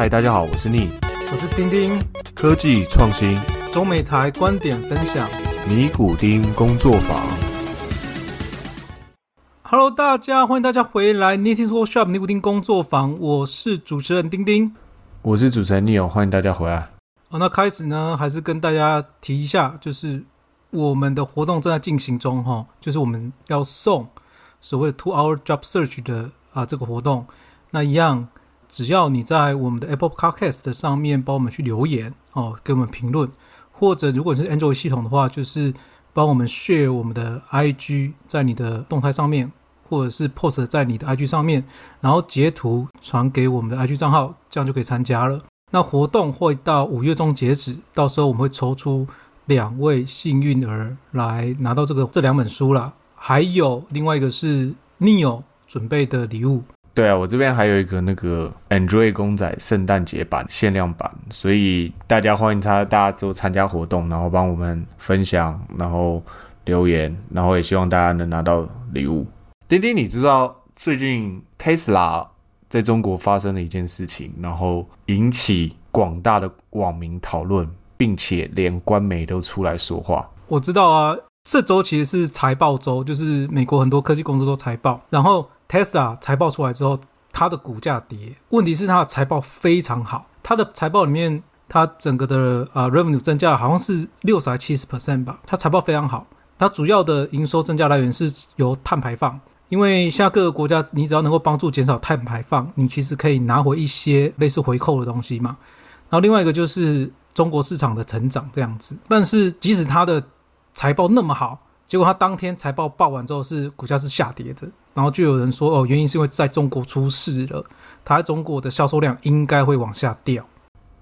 嗨，大家好，我是逆，我是丁丁，科技创新，中美台观点分享，尼古丁工作坊。Hello，大家欢迎大家回来。N i t i Workshop 尼古丁工作坊，我是主持人丁丁，我是主持人 Neil，欢迎大家回来。好，那开始呢，还是跟大家提一下，就是我们的活动正在进行中哈，就是我们要送所谓的 Two Hour Job Search 的啊这个活动，那一样。只要你在我们的 Apple Podcast 上面帮我们去留言哦，给我们评论，或者如果是 Android 系统的话，就是帮我们 share 我们的 IG 在你的动态上面，或者是 post 在你的 IG 上面，然后截图传给我们的 IG 账号，这样就可以参加了。那活动会到五月中截止，到时候我们会抽出两位幸运儿来拿到这个这两本书啦，还有另外一个是 Neil 准备的礼物。对啊，我这边还有一个那个 Android 公仔圣诞节版限量版，所以大家欢迎他，大家都参加活动，然后帮我们分享，然后留言，然后也希望大家能拿到礼物。丁丁，你知道最近 Tesla 在中国发生了一件事情，然后引起广大的网民讨论，并且连官媒都出来说话。我知道啊，这周其实是财报周，就是美国很多科技公司都财报，然后。Tesla 财报出来之后，它的股价跌。问题是它的财报非常好，它的财报里面，它整个的啊 revenue 增加好像是六十还七十 percent 吧。它财报非常好，它主要的营收增加来源是由碳排放。因为现在各个国家，你只要能够帮助减少碳排放，你其实可以拿回一些类似回扣的东西嘛。然后另外一个就是中国市场的成长这样子。但是即使它的财报那么好，结果他当天财报报完之后是股价是下跌的。然后就有人说，哦，原因是因为在中国出事了，它在中国的销售量应该会往下掉。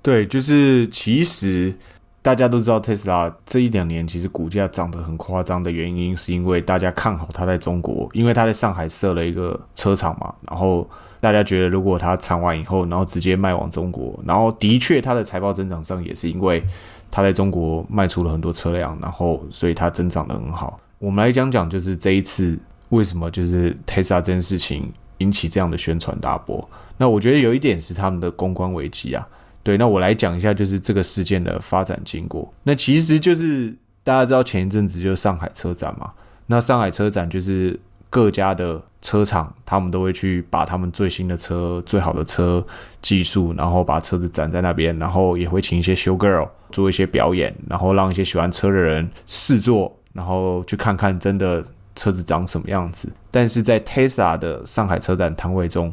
对，就是其实大家都知道，特斯拉这一两年其实股价涨得很夸张的原因，是因为大家看好它在中国，因为它在上海设了一个车厂嘛。然后大家觉得，如果它产完以后，然后直接卖往中国，然后的确它的财报增长上也是因为它在中国卖出了很多车辆，然后所以它增长得很好。我们来讲讲，就是这一次。为什么就是 Tesla 这件事情引起这样的宣传大波？那我觉得有一点是他们的公关危机啊。对，那我来讲一下就是这个事件的发展经过。那其实就是大家知道前一阵子就是上海车展嘛。那上海车展就是各家的车厂，他们都会去把他们最新的车、最好的车技术，然后把车子展在那边，然后也会请一些 show girl 做一些表演，然后让一些喜欢车的人试坐，然后去看看真的。车子长什么样子？但是在 Tesla 的上海车展摊位中，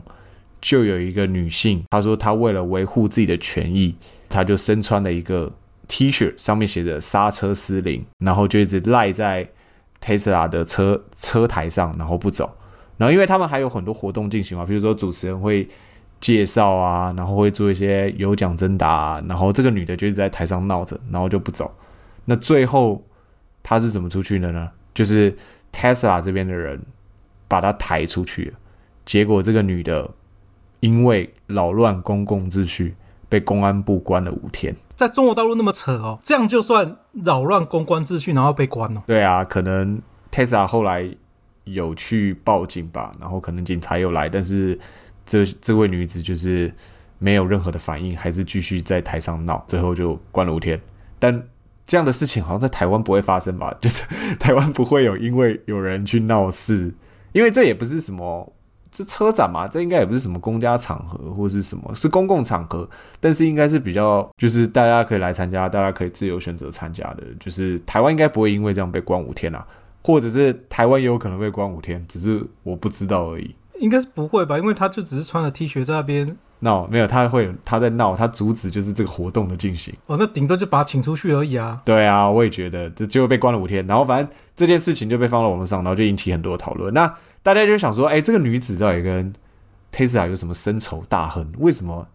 就有一个女性，她说她为了维护自己的权益，她就身穿了一个 T 恤，上面写着“刹车失灵”，然后就一直赖在 Tesla 的车车台上，然后不走。然后因为他们还有很多活动进行嘛，比如说主持人会介绍啊，然后会做一些有奖征答，然后这个女的就一直在台上闹着，然后就不走。那最后她是怎么出去的呢？就是。Tesla 这边的人把她抬出去了，结果这个女的因为扰乱公共秩序，被公安部关了五天。在中国大陆那么扯哦，这样就算扰乱公关秩序，然后被关了？对啊，可能 Tesla 后来有去报警吧，然后可能警察又来，但是这这位女子就是没有任何的反应，还是继续在台上闹，最后就关了五天。但这样的事情好像在台湾不会发生吧？就是台湾不会有因为有人去闹事，因为这也不是什么这车展嘛，这应该也不是什么公家场合或是什么，是公共场合，但是应该是比较就是大家可以来参加，大家可以自由选择参加的。就是台湾应该不会因为这样被关五天啊，或者是台湾也有可能被关五天，只是我不知道而已。应该是不会吧？因为他就只是穿了 T 恤在那边。闹没有，他会他在闹，他阻止就是这个活动的进行。哦，那顶多就把他请出去而已啊。对啊，我也觉得，这结果被关了五天，然后反正这件事情就被放到网络上，然后就引起很多讨论。那大家就想说，哎，这个女子到底跟 Tesla 有什么深仇大恨？为什么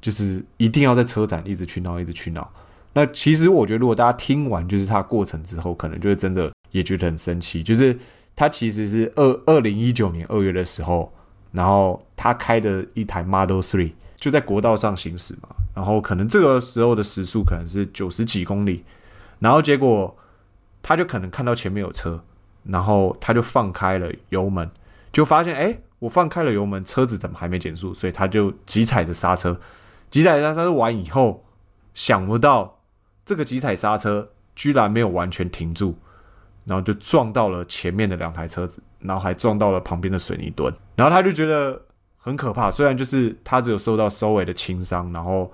就是一定要在车展一直去闹，一直去闹？那其实我觉得，如果大家听完就是他过程之后，可能就会真的也觉得很生气。就是他其实是二二零一九年二月的时候。然后他开的一台 Model Three 就在国道上行驶嘛，然后可能这个时候的时速可能是九十几公里，然后结果他就可能看到前面有车，然后他就放开了油门，就发现哎，我放开了油门，车子怎么还没减速？所以他就急踩着刹车，急踩刹车完以后，想不到这个急踩刹车居然没有完全停住，然后就撞到了前面的两台车子，然后还撞到了旁边的水泥墩，然后他就觉得很可怕。虽然就是他只有受到稍微的轻伤，然后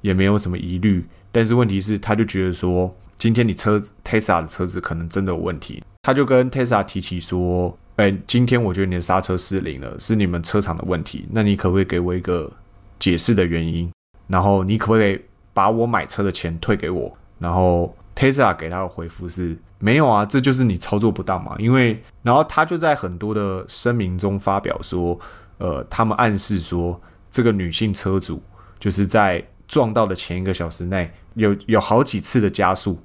也没有什么疑虑，但是问题是他就觉得说，今天你车 Tesla 的车子可能真的有问题。他就跟 Tesla 提起说：“哎，今天我觉得你的刹车失灵了，是你们车厂的问题。那你可不可以给我一个解释的原因？然后你可不可以把我买车的钱退给我？”然后 Tesla 给他的回复是：“没有啊，这就是你操作不当嘛。因为，然后他就在很多的声明中发表说：，呃，他们暗示说，这个女性车主就是在撞到的前一个小时内有有好几次的加速，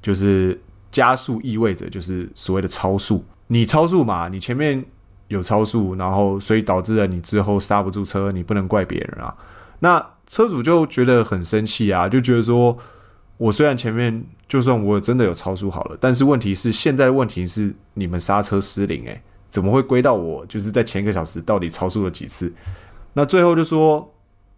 就是。”加速意味着就是所谓的超速，你超速嘛，你前面有超速，然后所以导致了你之后刹不住车，你不能怪别人啊。那车主就觉得很生气啊，就觉得说，我虽然前面就算我真的有超速好了，但是问题是现在的问题是你们刹车失灵，诶，怎么会归到我？就是在前一个小时到底超速了几次？那最后就说，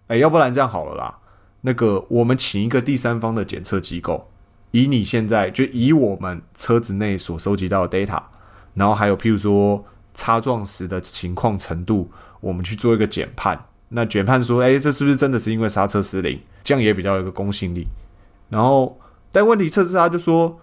哎，要不然这样好了啦，那个我们请一个第三方的检测机构。以你现在就以我们车子内所收集到的 data，然后还有譬如说擦撞时的情况程度，我们去做一个减判。那减判说，哎，这是不是真的是因为刹车失灵？这样也比较有一个公信力。然后，但问题测试他就说，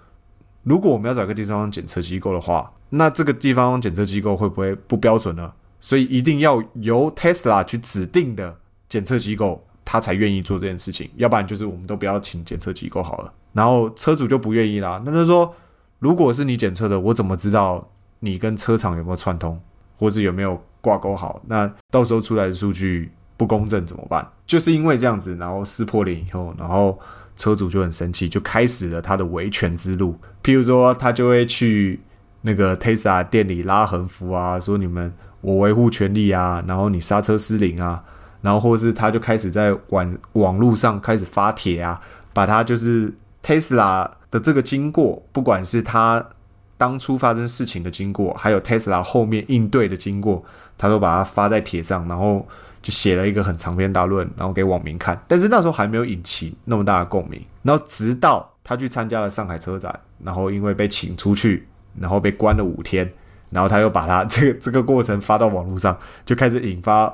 如果我们要找个第三方检测机构的话，那这个地方检测机构会不会不标准呢？所以一定要由 Tesla 去指定的检测机构，他才愿意做这件事情。要不然就是我们都不要请检测机构好了。然后车主就不愿意啦，那他说，如果是你检测的，我怎么知道你跟车厂有没有串通，或是有没有挂钩好？那到时候出来的数据不公正怎么办？就是因为这样子，然后撕破脸以后，然后车主就很生气，就开始了他的维权之路。譬如说，他就会去那个 Tesla 店里拉横幅啊，说你们我维护权利啊，然后你刹车失灵啊，然后或是他就开始在网网络上开始发帖啊，把他就是。Tesla 的这个经过，不管是他当初发生事情的经过，还有 Tesla 后面应对的经过，他都把它发在帖上，然后就写了一个很长篇大论，然后给网民看。但是那时候还没有引起那么大的共鸣。然后直到他去参加了上海车展，然后因为被请出去，然后被关了五天，然后他又把他这个这个过程发到网络上，就开始引发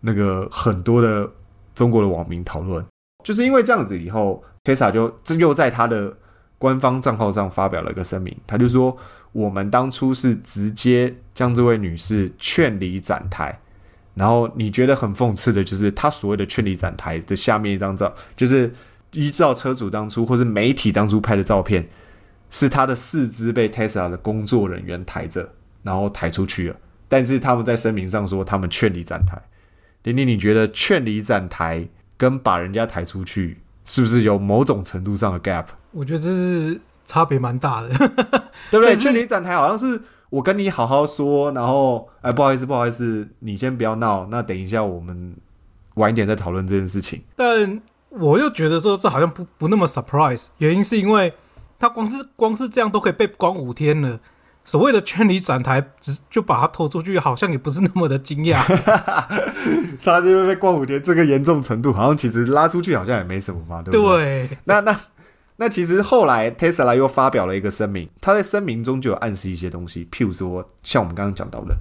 那个很多的中国的网民讨论。就是因为这样子以后。Tesla 就这又在他的官方账号上发表了一个声明，他就说：“我们当初是直接将这位女士劝离展台，然后你觉得很讽刺的就是，他所谓的劝离展台的下面一张照，就是依照车主当初或是媒体当初拍的照片，是他的四肢被 Tesla 的工作人员抬着，然后抬出去了。但是他们在声明上说他们劝离展台。丁丁，你觉得劝离展台跟把人家抬出去？”是不是有某种程度上的 gap？我觉得这是差别蛮大的，对不对？劝离展台好像是我跟你好好说，然后哎，不好意思，不好意思，你先不要闹，那等一下我们晚一点再讨论这件事情。但我又觉得说这好像不不那么 surprise，原因是因为他光是光是这样都可以被关五天了。所谓的圈里展台，只就把他拖出去，好像也不是那么的惊讶。他就会被关五天，这个严重程度，好像其实拉出去好像也没什么嘛，对不对？那那那其实后来 Tesla 又发表了一个声明，他在声明中就有暗示一些东西，譬如说像我们刚刚讲到的，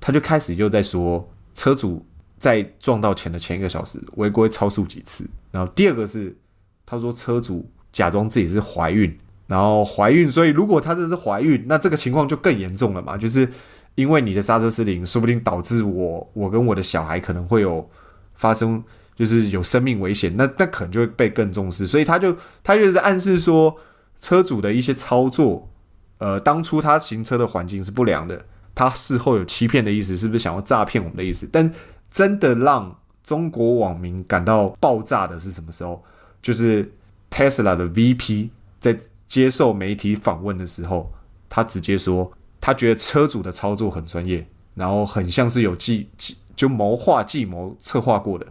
他就开始又在说车主在撞到前的前一个小时违规超速几次，然后第二个是他说车主假装自己是怀孕。然后怀孕，所以如果他这是怀孕，那这个情况就更严重了嘛？就是因为你的刹车失灵，说不定导致我我跟我的小孩可能会有发生，就是有生命危险，那那可能就会被更重视。所以他就他就是暗示说，车主的一些操作，呃，当初他行车的环境是不良的，他事后有欺骗的意思，是不是想要诈骗我们的意思？但真的让中国网民感到爆炸的是什么时候？就是 Tesla 的 VP 在。接受媒体访问的时候，他直接说，他觉得车主的操作很专业，然后很像是有计计就谋划计谋策划过的，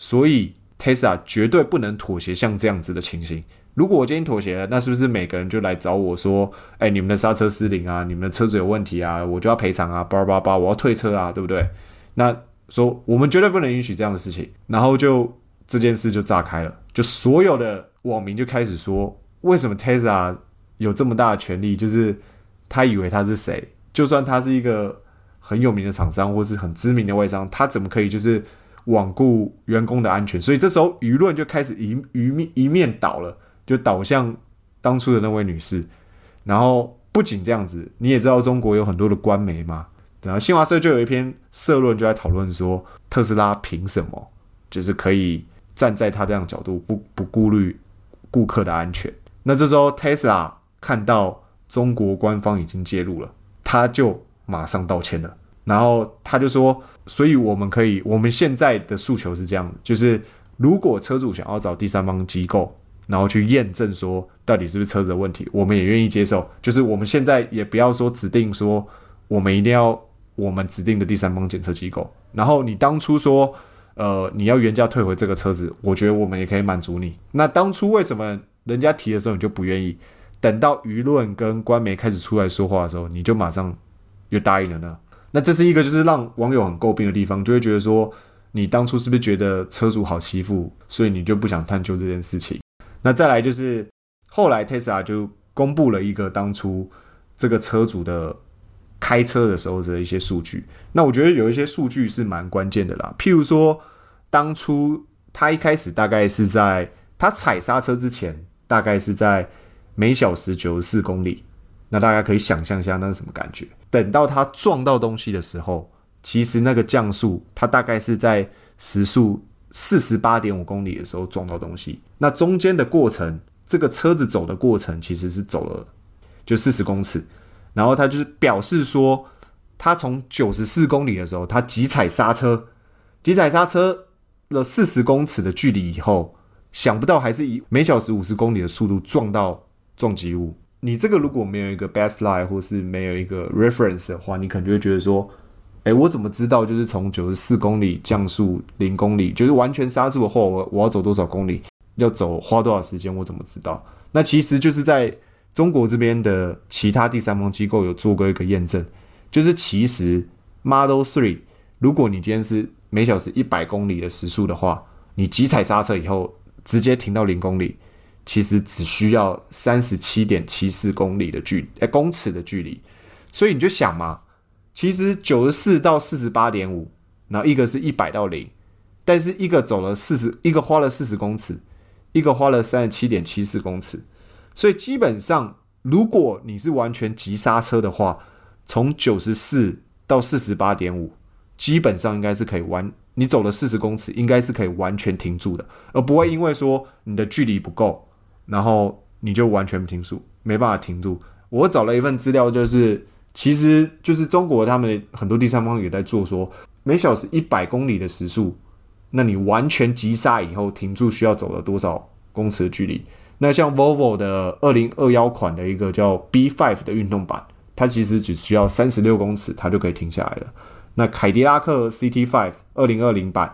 所以 Tesla 绝对不能妥协像这样子的情形。如果我今天妥协了，那是不是每个人就来找我说，哎，你们的刹车失灵啊，你们的车子有问题啊，我就要赔偿啊，叭叭叭，我要退车啊，对不对？那说我们绝对不能允许这样的事情，然后就这件事就炸开了，就所有的网民就开始说，为什么 Tesla 有这么大的权利？就是他以为他是谁？就算他是一个很有名的厂商，或是很知名的外商，他怎么可以就是罔顾员工的安全？所以这时候舆论就开始一一面一面倒了，就倒向当初的那位女士。然后不仅这样子，你也知道中国有很多的官媒嘛，然后新华社就有一篇社论就在讨论说，特斯拉凭什么就是可以？站在他这样的角度，不不顾虑顾客的安全。那这时候，Tesla 看到中国官方已经介入了，他就马上道歉了。然后他就说：“所以我们可以，我们现在的诉求是这样，就是如果车主想要找第三方机构，然后去验证说到底是不是车子的问题，我们也愿意接受。就是我们现在也不要说指定说我们一定要我们指定的第三方检测机构。然后你当初说。”呃，你要原价退回这个车子，我觉得我们也可以满足你。那当初为什么人家提的时候你就不愿意？等到舆论跟官媒开始出来说话的时候，你就马上又答应了呢？那这是一个就是让网友很诟病的地方，就会觉得说你当初是不是觉得车主好欺负，所以你就不想探究这件事情？那再来就是后来 Tesla 就公布了一个当初这个车主的。开车的时候的一些数据，那我觉得有一些数据是蛮关键的啦。譬如说，当初他一开始大概是在他踩刹车之前，大概是在每小时九十四公里。那大家可以想象一下那是什么感觉？等到他撞到东西的时候，其实那个降速，它大概是在时速四十八点五公里的时候撞到东西。那中间的过程，这个车子走的过程其实是走了就四十公尺。然后他就是表示说，他从九十四公里的时候，他急踩刹车，急踩刹车了四十公尺的距离以后，想不到还是以每小时五十公里的速度撞到撞击物。你这个如果没有一个 baseline 或是没有一个 reference 的话，你可能就会觉得说，哎，我怎么知道就是从九十四公里降速零公里，就是完全刹住后，我我要走多少公里，要走花多少时间，我怎么知道？那其实就是在。中国这边的其他第三方机构有做过一个验证，就是其实 Model Three，如果你今天是每小时一百公里的时速的话，你急踩刹车以后直接停到零公里，其实只需要三十七点七四公里的距离，哎公尺的距离。所以你就想嘛，其实九十四到四十八点五，然后一个是一百到零，但是一个走了四十，一个花了四十公尺，一个花了三十七点七四公尺。所以基本上，如果你是完全急刹车的话，从九十四到四十八点五，基本上应该是可以完。你走了四十公尺，应该是可以完全停住的，而不会因为说你的距离不够，然后你就完全停住，没办法停住。我找了一份资料，就是其实就是中国他们很多第三方也在做，说每小时一百公里的时速，那你完全急刹以后停住需要走了多少公尺的距离？那像 Volvo 的二零二幺款的一个叫 B5 的运动版，它其实只需要三十六公尺，它就可以停下来了。那凯迪拉克 CT5 二零二零版，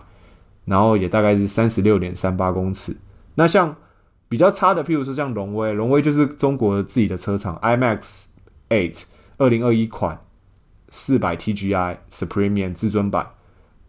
然后也大概是三十六点三八公尺。那像比较差的，譬如说像荣威，荣威就是中国自己的车厂，IMAX Eight 二零二一款四百 TGI Supreme 至尊版，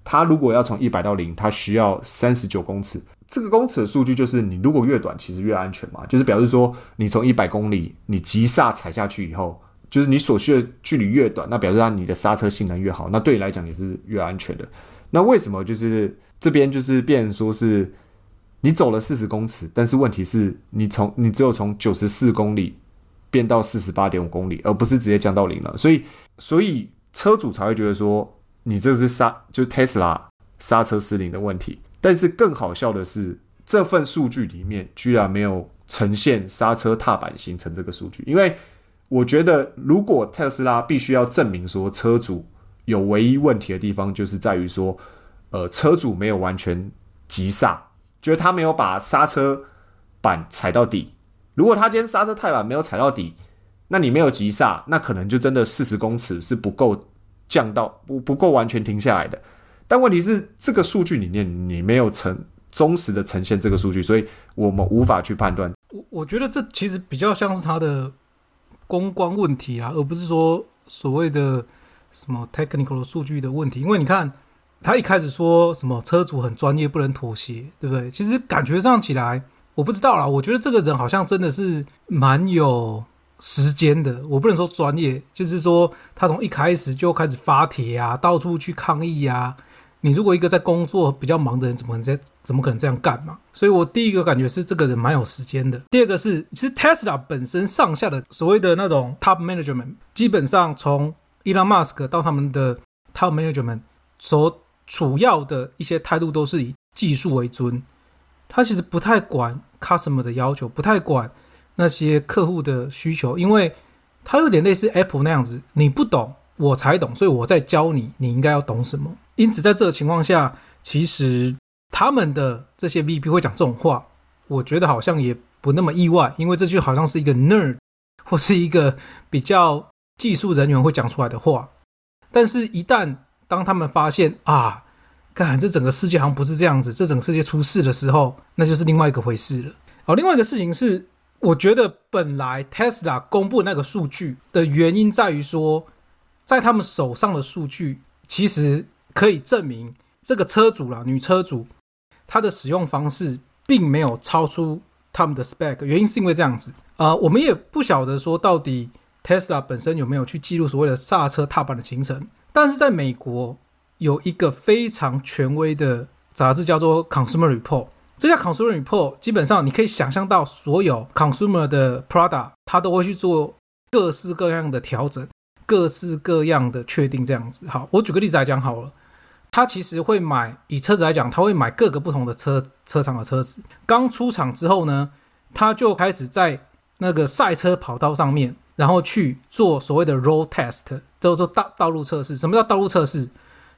它如果要从一百到零，它需要三十九公尺。这个公尺的数据就是你如果越短，其实越安全嘛。就是表示说，你从一百公里你急刹踩下去以后，就是你所需的距离越短，那表示它你的刹车性能越好，那对你来讲也是越安全的。那为什么就是这边就是变说是你走了四十公尺，但是问题是你从你只有从九十四公里变到四十八点五公里，而不是直接降到零了。所以所以车主才会觉得说，你这是刹就 Tesla 刹车失灵的问题。但是更好笑的是，这份数据里面居然没有呈现刹车踏板形成这个数据。因为我觉得，如果特斯拉必须要证明说车主有唯一问题的地方，就是在于说，呃，车主没有完全急刹，觉得他没有把刹车板踩到底。如果他今天刹车踏板没有踩到底，那你没有急刹，那可能就真的四十公尺是不够降到不不够完全停下来的。但问题是，这个数据里面你没有呈忠实的呈现这个数据，所以我们无法去判断。我我觉得这其实比较像是他的公关问题啊，而不是说所谓的什么 technical 数据的问题。因为你看，他一开始说什么车主很专业，不能妥协，对不对？其实感觉上起来，我不知道啦。我觉得这个人好像真的是蛮有时间的。我不能说专业，就是说他从一开始就开始发帖啊，到处去抗议啊。你如果一个在工作比较忙的人，怎么能这怎么可能这样干嘛？所以我第一个感觉是这个人蛮有时间的。第二个是，其实 Tesla 本身上下的所谓的那种 top management，基本上从 Elon Musk 到他们的 top management 所主要的一些态度都是以技术为尊，他其实不太管 customer 的要求，不太管那些客户的需求，因为他有点类似 Apple 那样子，你不懂我才懂，所以我在教你，你应该要懂什么。因此在这个情况下，其实他们的这些 VP 会讲这种话，我觉得好像也不那么意外，因为这就好像是一个 nerd 或是一个比较技术人员会讲出来的话，但是，一旦当他们发现啊，看这整个世界好像不是这样子，这整个世界出事的时候，那就是另外一个回事了。好，另外一个事情是，我觉得本来 Tesla 公布那个数据的原因在于说，在他们手上的数据其实可以证明这个车主啦，女车主她的使用方式并没有超出他们的 spec，原因是因为这样子啊，我们也不晓得说到底 Tesla 本身有没有去记录所谓的刹车踏板的行程。但是在美国有一个非常权威的杂志叫做 Consumer Report，这家 Consumer Report 基本上你可以想象到所有 consumer 的 product，它都会去做各式各样的调整，各式各样的确定这样子。好，我举个例子来讲好了，他其实会买以车子来讲，他会买各个不同的车车厂的车子，刚出厂之后呢，他就开始在那个赛车跑道上面。然后去做所谓的 road test，就是说道道路测试。什么叫道路测试？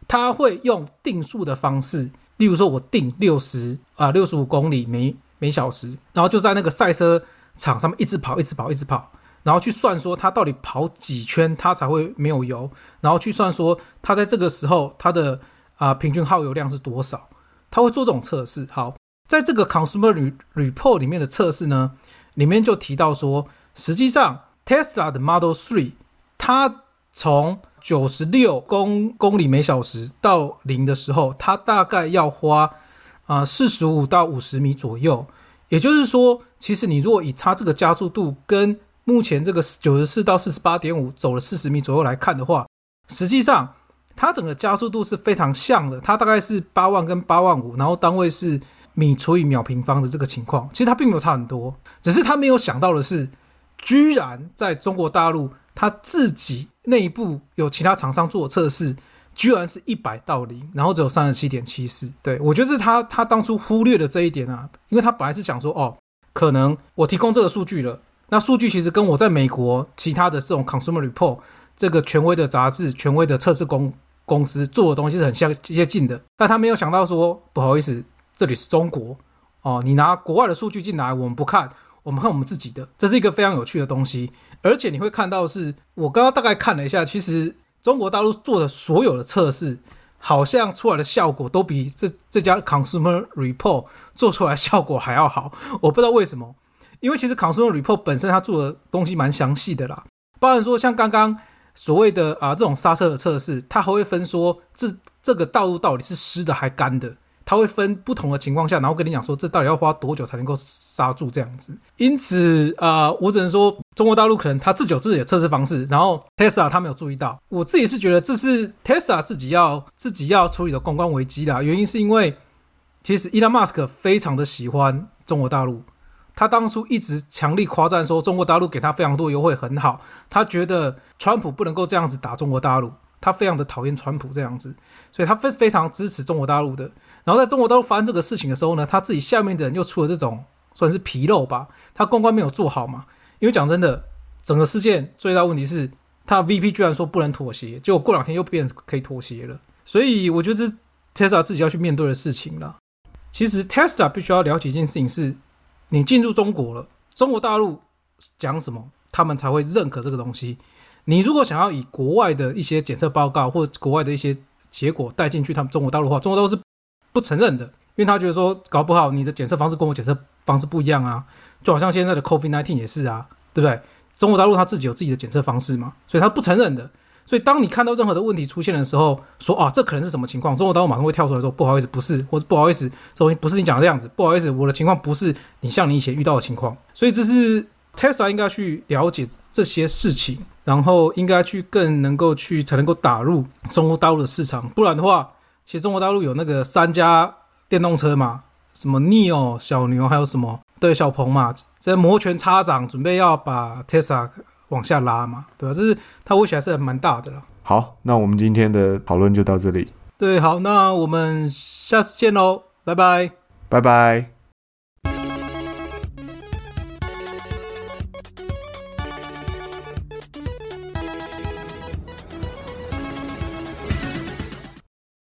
他会用定速的方式，例如说我定六十啊六十五公里每每小时，然后就在那个赛车场上面一直跑，一直跑，一直跑，然后去算说他到底跑几圈他才会没有油，然后去算说他在这个时候他的啊平均耗油量是多少，他会做这种测试。好，在这个 consumer report 里面的测试呢，里面就提到说，实际上。Tesla 的 Model Three，它从九十六公公里每小时到零的时候，它大概要花啊四十五到五十米左右。也就是说，其实你如果以它这个加速度跟目前这个九十四到四十八点五走了四十米左右来看的话，实际上它整个加速度是非常像的。它大概是八万跟八万五，然后单位是米除以秒平方的这个情况。其实它并没有差很多，只是他没有想到的是。居然在中国大陆，他自己内部有其他厂商做测试，居然是一百到零，然后只有三十七点七四。对我觉得是他他当初忽略了这一点啊，因为他本来是想说，哦，可能我提供这个数据了，那数据其实跟我在美国其他的这种 Consumer Report 这个权威的杂志、权威的测试公公司做的东西是很相接近的，但他没有想到说，不好意思，这里是中国哦，你拿国外的数据进来，我们不看。我们看我们自己的，这是一个非常有趣的东西，而且你会看到，是我刚刚大概看了一下，其实中国大陆做的所有的测试，好像出来的效果都比这这家 Consumer Report 做出来效果还要好。我不知道为什么，因为其实 Consumer Report 本身它做的东西蛮详细的啦，包含说像刚刚所谓的啊这种刹车的测试，它还会分说这这个道路到底是湿的还干的。他会分不同的情况下，然后跟你讲说这到底要花多久才能够刹住这样子。因此啊，我只能说中国大陆可能他自己有自己的测试方式，然后 Tesla 他没有注意到。我自己是觉得这是 Tesla 自己要自己要处理的公关危机啦。原因是因为其实 Elon Musk 非常的喜欢中国大陆，他当初一直强力夸赞说中国大陆给他非常多优惠很好，他觉得川普不能够这样子打中国大陆。他非常的讨厌川普这样子，所以他非非常支持中国大陆的。然后在中国大陆发生这个事情的时候呢，他自己下面的人又出了这种算是纰漏吧，他公关没有做好嘛。因为讲真的，整个事件最大问题是，他 VP 居然说不能妥协，结果过两天又变可以妥协了。所以我觉得这 Tesla 自己要去面对的事情了。其实 Tesla 必须要了解一件事情是，你进入中国了，中国大陆讲什么，他们才会认可这个东西。你如果想要以国外的一些检测报告或者国外的一些结果带进去他们中国大陆的话，中国大陆是不承认的，因为他觉得说搞不好你的检测方式跟我检测方式不一样啊，就好像现在的 COVID-19 也是啊，对不对？中国大陆他自己有自己的检测方式嘛，所以他不承认的。所以当你看到任何的问题出现的时候，说啊这可能是什么情况，中国大陆马上会跳出来说不好意思，不是，或者不好意思，这东西不是你讲的这样子，不好意思，我的情况不是你像你以前遇到的情况。所以这是 Tesla 应该去了解这些事情，然后应该去更能够去才能够打入中国大陆的市场，不然的话，其实中国大陆有那个三家电动车嘛，什么 Neo 小牛，还有什么对小鹏嘛，在摩拳擦掌，准备要把 Tesla 往下拉嘛，对吧？这是它威胁还是蛮大的了。好，那我们今天的讨论就到这里，对，好，那我们下次见喽，拜拜。拜拜。